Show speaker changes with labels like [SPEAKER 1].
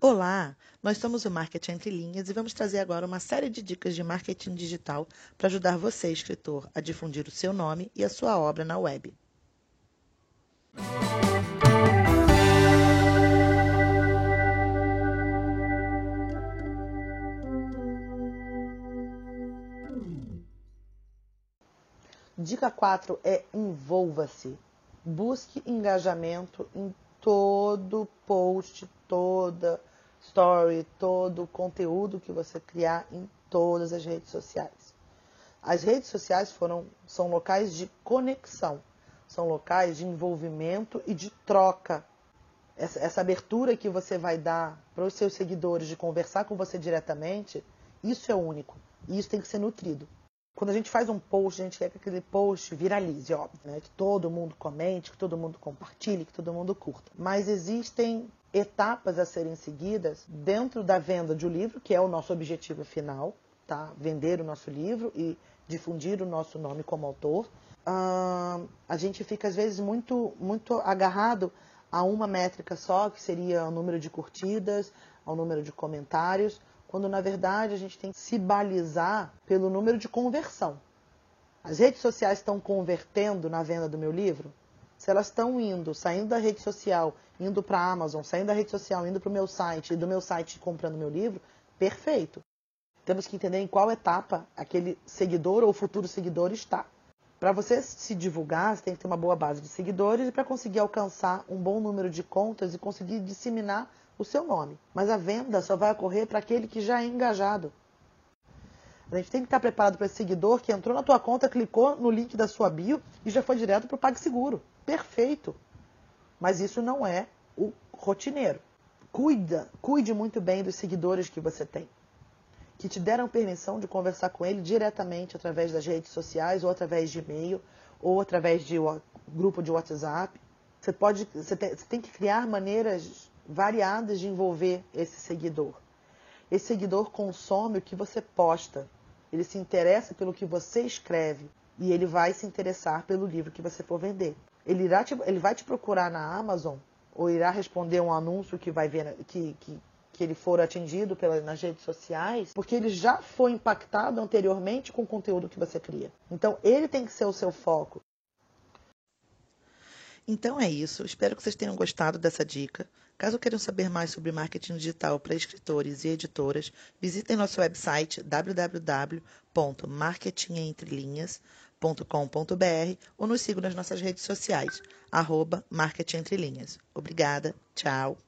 [SPEAKER 1] Olá, nós somos o Marketing Entre Linhas e vamos trazer agora uma série de dicas de marketing digital para ajudar você, escritor, a difundir o seu nome e a sua obra na web. Dica 4 é envolva-se. Busque engajamento em todo post, toda story, todo conteúdo que você criar em todas as redes sociais. As redes sociais foram, são locais de conexão, são locais de envolvimento e de troca. Essa, essa abertura que você vai dar para os seus seguidores de conversar com você diretamente, isso é único. E isso tem que ser nutrido. Quando a gente faz um post, a gente quer que aquele post viralize, óbvio, né? Que todo mundo comente, que todo mundo compartilhe, que todo mundo curta. Mas existem etapas a serem seguidas dentro da venda de um livro, que é o nosso objetivo final, tá? Vender o nosso livro e difundir o nosso nome como autor. Uh, a gente fica às vezes muito, muito agarrado a uma métrica só, que seria o número de curtidas, ao número de comentários quando na verdade a gente tem que se balizar pelo número de conversão. As redes sociais estão convertendo na venda do meu livro? Se elas estão indo, saindo da rede social, indo para a Amazon, saindo da rede social, indo para o meu site, e do meu site comprando meu livro, perfeito. Temos que entender em qual etapa aquele seguidor ou futuro seguidor está. Para você se divulgar, você tem que ter uma boa base de seguidores e para conseguir alcançar um bom número de contas e conseguir disseminar o seu nome. Mas a venda só vai ocorrer para aquele que já é engajado. A gente tem que estar preparado para esse seguidor que entrou na tua conta, clicou no link da sua bio e já foi direto para o PagSeguro. Perfeito. Mas isso não é o rotineiro. Cuida, cuide muito bem dos seguidores que você tem. Que te deram permissão de conversar com ele diretamente através das redes sociais, ou através de e-mail, ou através de grupo de WhatsApp. Você pode, você tem, você tem que criar maneiras variadas de envolver esse seguidor. Esse seguidor consome o que você posta, ele se interessa pelo que você escreve e ele vai se interessar pelo livro que você for vender. Ele, irá te, ele vai te procurar na Amazon ou irá responder um anúncio que vai ver que, que, que ele for atingido pela, nas redes sociais, porque ele já foi impactado anteriormente com o conteúdo que você cria. Então ele tem que ser o seu foco. Então é isso. Espero que vocês tenham gostado dessa dica. Caso queiram saber mais sobre marketing digital para escritores e editoras, visitem nosso website www.marketingentrelinhas.com.br ou nos sigam nas nossas redes sociais, arroba Marketing Entre Linhas. Obrigada, tchau.